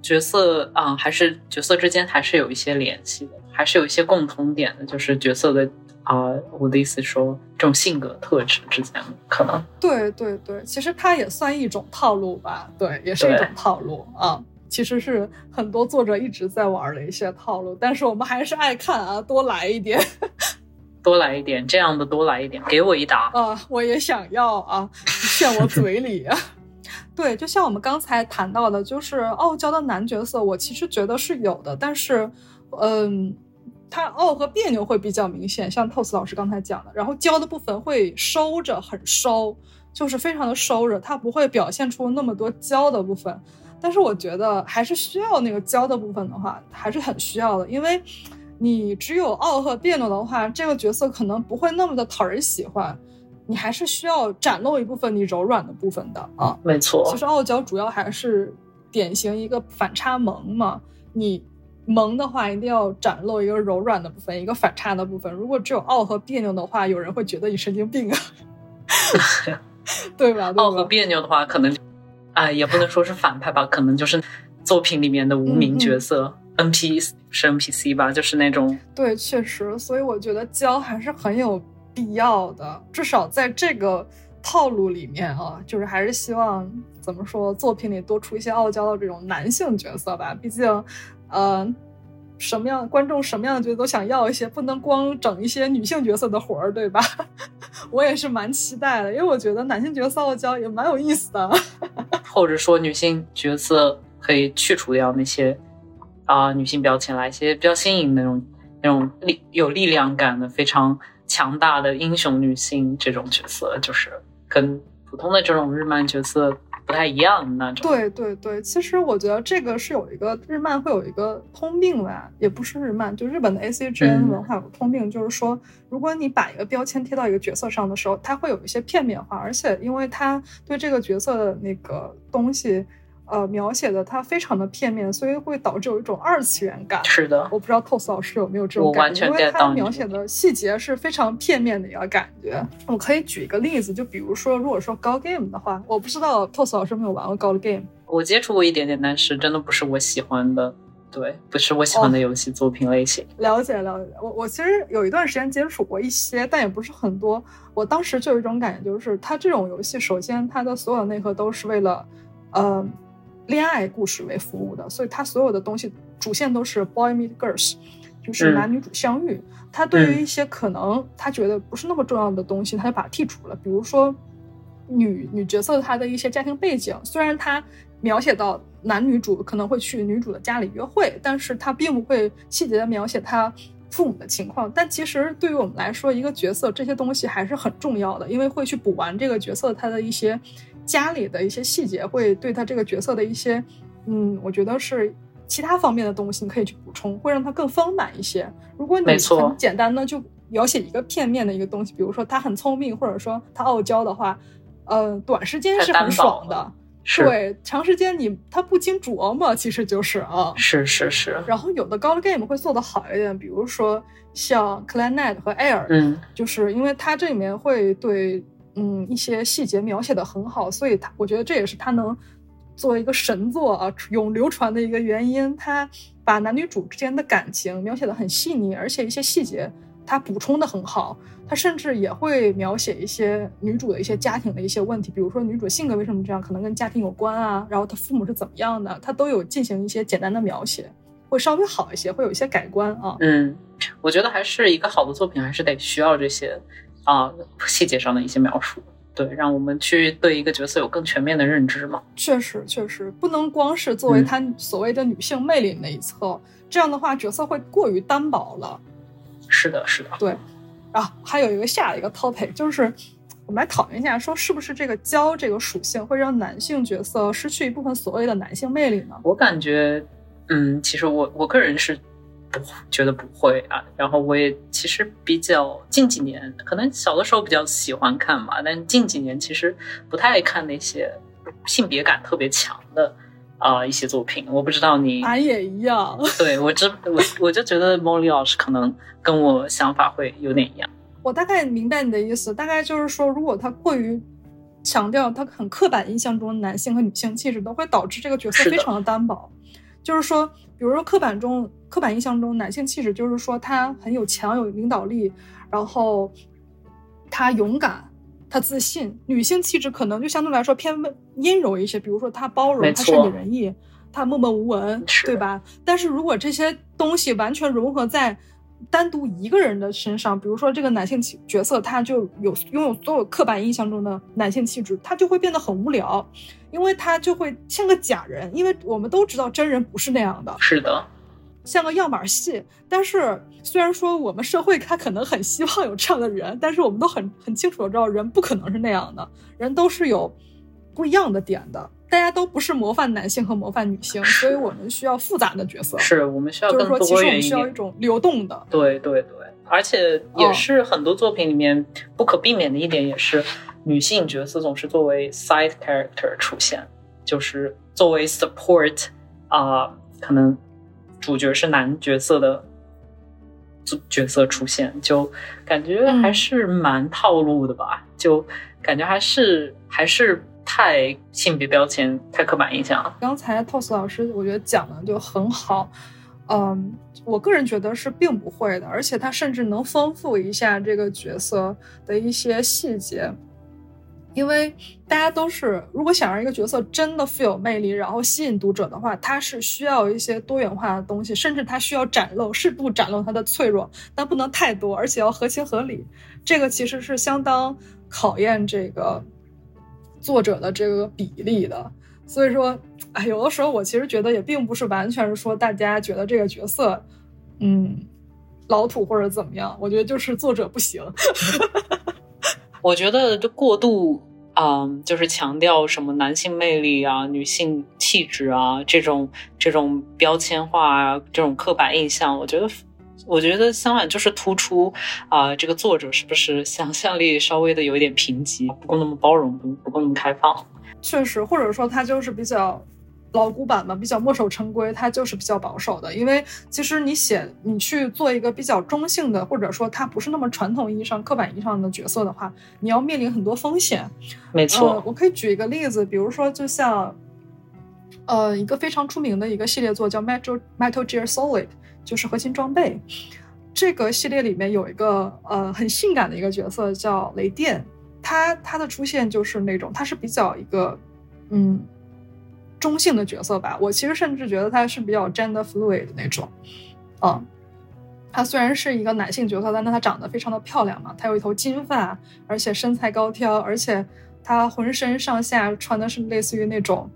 角色啊，还是角色之间还是有一些联系的，还是有一些共同点的，就是角色的啊，我的意思说这种性格特质之间可能。对对对，其实它也算一种套路吧，对，也是一种套路啊。其实是很多作者一直在玩的一些套路，但是我们还是爱看啊，多来一点，<laughs> 多来一点，这样的多来一点，给我一打啊！我也想要啊，炫我嘴里。<laughs> 对，就像我们刚才谈到的，就是傲娇的男角色，我其实觉得是有的，但是，嗯，他傲和别扭会比较明显，像 TOS 老师刚才讲的，然后娇的部分会收着，很收，就是非常的收着，他不会表现出那么多娇的部分。但是我觉得还是需要那个娇的部分的话，还是很需要的，因为你只有傲和别扭的话，这个角色可能不会那么的讨人喜欢。你还是需要展露一部分你柔软的部分的啊。没错，其实傲娇主要还是典型一个反差萌嘛。你萌的话，一定要展露一个柔软的部分，一个反差的部分。如果只有傲和别扭的话，有人会觉得你神经病啊，<laughs> 对吧？傲和别扭的话，可能。啊，也不能说是反派吧，可能就是作品里面的无名角色，NPC 是 NPC 吧，就是那种。对，确实，所以我觉得教还是很有必要的，至少在这个套路里面啊，就是还是希望怎么说，作品里多出一些傲娇的这种男性角色吧。毕竟，呃，什么样观众什么样的角色都想要一些，不能光整一些女性角色的活儿，对吧？<laughs> 我也是蛮期待的，因为我觉得男性角色傲娇也蛮有意思的。或者说女性角色可以去除掉那些啊、女性标签，来一些比较新颖的那种那种力有力量感的非常强大的英雄女性这种角色，就是跟普通的这种日漫角色不太一样的那种。对对对，其实我觉得这个是有一个日漫会有一个通病吧，也不是日漫，就日本的 A C G N 嗯文化有个通病，就是说，如果你把一个标签贴到一个角色上的时候，它会有一些片面化，而且因为它对这个角色的那个东西，呃，描写的它非常的片面，所以会导致有一种二次元感。是的，我不知道 Toss 老师有没有这种感觉，因为到描写的细节是非常片面的一个感觉。我可以举一个例子，就比如说，如果说高 game 的话，我不知道 Toss 老师有没有玩过高的 game。我接触过一点点，但是真的不是我喜欢的，对，不是我喜欢的游戏作品类型。了解了解，我我其实有一段时间接触过一些，但也不是很多。我当时就有一种感觉，就是它这种游戏，首先它的所有内核都是为了，呃，恋爱故事为服务的，所以它所有的东西主线都是 boy meet girls，就是嗯男女主相遇。他对于一些可能他觉得不是那么重要的东西，他就把它剔除了，比如说女女角色她的一些家庭背景，虽然他描写到男女主可能会去女主的家里约会，但是他并不会细节的描写她父母的情况。但其实对于我们来说，一个角色这些东西还是很重要的，因为会去补完这个角色他的一些家里的一些细节，会对他这个角色的一些，嗯，我觉得是其他方面的东西，你可以去补充，会让他更丰满一些。如果你很简单的就描写一个片面的一个东西，比如说他很聪明，或者说他傲娇的话，呃，短时间是很爽的。是对，长时间你他不经琢磨，其实就是啊。是是是，然后有的高的 game 会做的好一点，比如说像 Clanet 和 Air，、嗯，就是因为它这里面会对嗯一些细节描写的很好，所以它我觉得这也是它能作为一个神作啊永流传的一个原因。它把男女主之间的感情描写的很细腻，而且一些细节它补充的很好。它甚至也会描写一些女主的一些家庭的一些问题，比如说女主性格为什么这样，可能跟家庭有关啊，然后她父母是怎么样的，它都有进行一些简单的描写，会稍微好一些，会有一些改观啊。嗯，我觉得还是一个好的作品，还是得需要这些啊、细节上的一些描述，对，让我们去对一个角色有更全面的认知嘛。确实，确实不能光是作为嗯她所谓的女性魅力那一侧，这样的话角色会过于单薄了。是的，是的，对，啊，还有一个下一个 topic 就是。我们来讨论一下，说是不是这个娇这个属性会让男性角色失去一部分所谓的男性魅力呢？我感觉，嗯，其实我我个人是不觉得不会啊。然后我也其实比较近几年，可能小的时候比较喜欢看嘛，但近几年其实不太爱看那些性别感特别强的啊、一些作品。我不知道你，俺也一样。对我知我我就觉得莫莉老师可能跟我想法会有点一样。我大概明白你的意思，大概就是说，如果他过于强调他很刻板印象中的男性和女性气质，都会导致这个角色非常的单薄。就是说，比如说刻板中刻板印象中男性气质，就是说他很有强有领导力，然后他勇敢。他自信，女性气质可能就相对来说偏温阴柔一些，比如说他包容，没她善解人意，他默默无闻，对吧？但是如果这些东西完全融合在单独一个人的身上，比如说这个男性气角色，他就有拥有所有刻板印象中的男性气质，他就会变得很无聊，因为他就会像个假人，因为我们都知道真人不是那样的，是的，像个样板戏。但是虽然说我们社会他可能很希望有这样的人，但是我们都很很清楚的知道，人不可能是那样的，人都是有不一样的点的。大家都不是模范男性和模范女性，所以我们需要复杂的角色。是我们需要就是说，其实我们。需要一种流动的。对对对，而且也哦是很多作品里面不可避免的一点，也是女性角色总是作为 side character 出现，就是作为 support 啊、可能主角是男角色的角色出现，就感觉还是蛮套路的吧，就感觉还是还是太性别标签、太刻板印象了。刚才 Toss 老师我觉得讲的就很好，嗯，我个人觉得是并不会的，而且他甚至能丰富一下这个角色的一些细节。因为大家都是，如果想让一个角色真的富有魅力，然后吸引读者的话，他是需要一些多元化的东西，甚至他需要展露适度展露他的脆弱，但不能太多，而且要合情合理。这个其实是相当考验这个作者的这个比例的。所以说，哎，有的时候我其实觉得也并不是完全是说大家觉得这个角色，嗯，老土或者怎么样，我觉得就是作者不行。<laughs> 我觉得就过度，嗯，就是强调什么男性魅力啊、女性气质啊这种这种标签化啊、这种刻板印象，我觉得，我觉得相反就是突出啊，这个作者是不是想象力稍微的有一点贫瘠，不够那么包容，不不够那么开放。确实，或者说他就是比较。老古板嘛，比较墨守成规，它就是比较保守的。因为其实你写你去做一个比较中性的，或者说它不是那么传统意义上、刻板意义上的角色的话，你要面临很多风险。没错，我可以举一个例子，比如说就像，呃，一个非常出名的一个系列作叫《Metal Metal Gear Solid》，就是核心装备。这个系列里面有一个呃很性感的一个角色叫雷电，他他的出现就是那种他是比较一个嗯。中性的角色吧，我其实甚至觉得他是比较 gender fluid 的那种，嗯，他虽然是一个男性角色，但他长得非常的漂亮嘛，他有一头金发，而且身材高挑，而且他浑身上下穿的是类似于那种，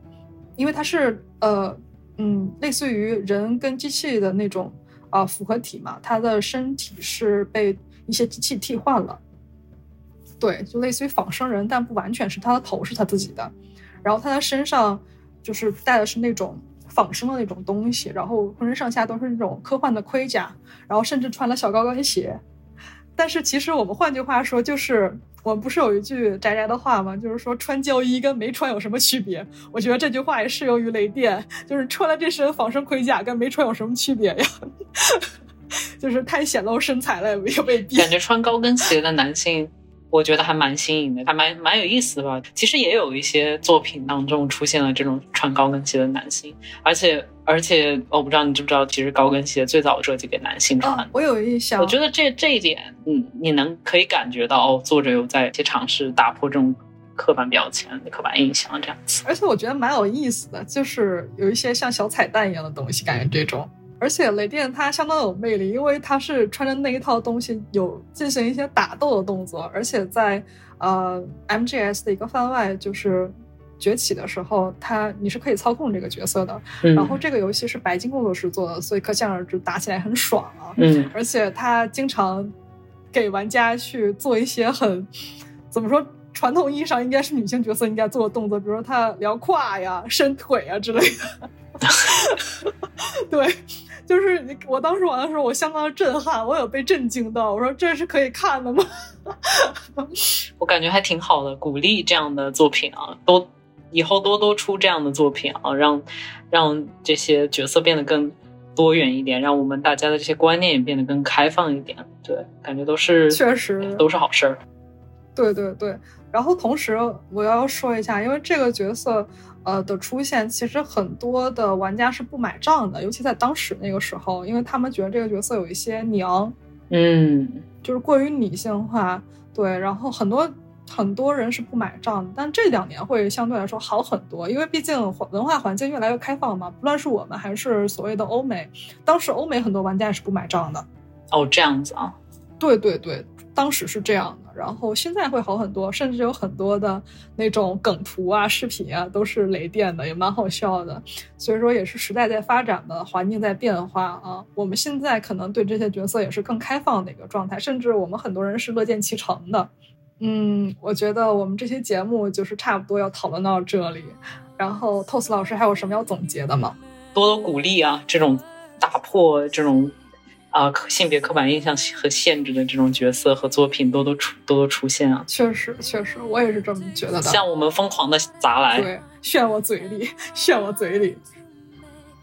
因为他是呃嗯类似于人跟机器的那种啊复合体嘛，他的身体是被一些机器替换了，对，就类似于仿生人，但不完全是他的头是他自己的，然后他的身上。就是戴的是那种仿生的那种东西，然后浑身上下都是那种科幻的盔甲，然后甚至穿了小高跟鞋。但是其实我们换句话说，就是我们不是有一句宅宅的话吗？就是说穿胶衣跟没穿有什么区别？我觉得这句话也适用于雷电，就是穿了这身仿生盔甲跟没穿有什么区别呀？<laughs> 就是太显露身材了，也未必。感觉穿高跟鞋的男性。我觉得还蛮新颖的，还蛮蛮有意思的吧。其实也有一些作品当中出现了这种穿高跟鞋的男性，而且而且我不知道你知不知道，其实高跟鞋最早设计给男性穿。我有印象。我觉得这这一点，嗯，你能可以感觉到哦，作者有在去尝试打破这种刻板标签、刻板印象这样子。而且我觉得蛮有意思的，就是有一些像小彩蛋一样的东西，感觉这种。而且雷电他相当有魅力，因为他是穿着那一套东西有进行一些打斗的动作，而且在呃 MGS 的一个番外就是崛起的时候，他你是可以操控这个角色的。然后这个游戏是白金工作室做的，所以可想而知打起来很爽啊。嗯，而且他经常给玩家去做一些很怎么说传统意义上应该是女性角色应该做的动作，比如说他撩胯呀、伸腿啊之类的。<laughs> 对。就是你，我当时玩的时候，我相当的震撼，我有被震惊到。我说这是可以看的吗？<laughs> 我感觉还挺好的，鼓励这样的作品啊，多以后多多出这样的作品啊，让让这些角色变得更多元一点，让我们大家的这些观念也变得更开放一点。对，感觉都是确实都是好事儿。对对对，然后同时我要说一下，因为这个角色。呃的出现，其实很多的玩家是不买账的，尤其在当时那个时候，因为他们觉得这个角色有一些娘，嗯，就是过于女性化，对，然后很多很多人是不买账的。但这两年会相对来说好很多，因为毕竟文化环境越来越开放嘛，不论是我们还是所谓的欧美，当时欧美很多玩家也是不买账的。哦，这样子啊？对对对。当时是这样的，然后现在会好很多，甚至有很多的那种梗图啊、视频啊，都是雷电的，也蛮好笑的。所以说，也是时代在发展的，环境在变化啊。我们现在可能对这些角色也是更开放的一个状态，甚至我们很多人是乐见其成的。嗯，我觉得我们这期节目就是差不多要讨论到这里。然后，TOS 老师还有什么要总结的吗？多多鼓励啊，这种打破这种。啊，性别刻板印象和限制的这种角色和作品多多出多多出现啊！确实，确实，我也是这么觉得的。像我们疯狂的砸来，对，炫我嘴里，炫我嘴里。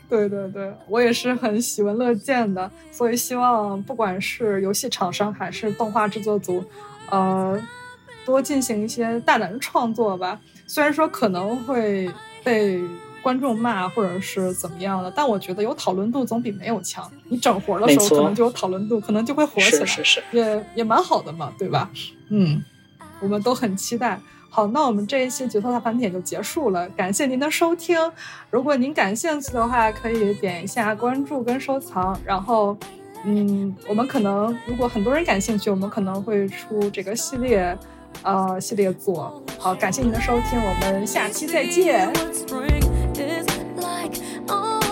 对对对，我也是很喜闻乐见的。所以希望不管是游戏厂商还是动画制作组，呃，多进行一些大胆的创作吧。虽然说可能会被。观众骂或者是怎么样的，但我觉得有讨论度总比没有强。你整活的时候可能就有讨论度，可能就会火起来，是是是，也也蛮好的嘛，对吧？嗯，我们都很期待。好，那我们这一期角色大盘点就结束了，感谢您的收听。如果您感兴趣的话，可以点一下关注跟收藏。然后，嗯，我们可能如果很多人感兴趣，我们可能会出这个系列，呃，系列作。好，感谢您的收听，我们下期再见。oh.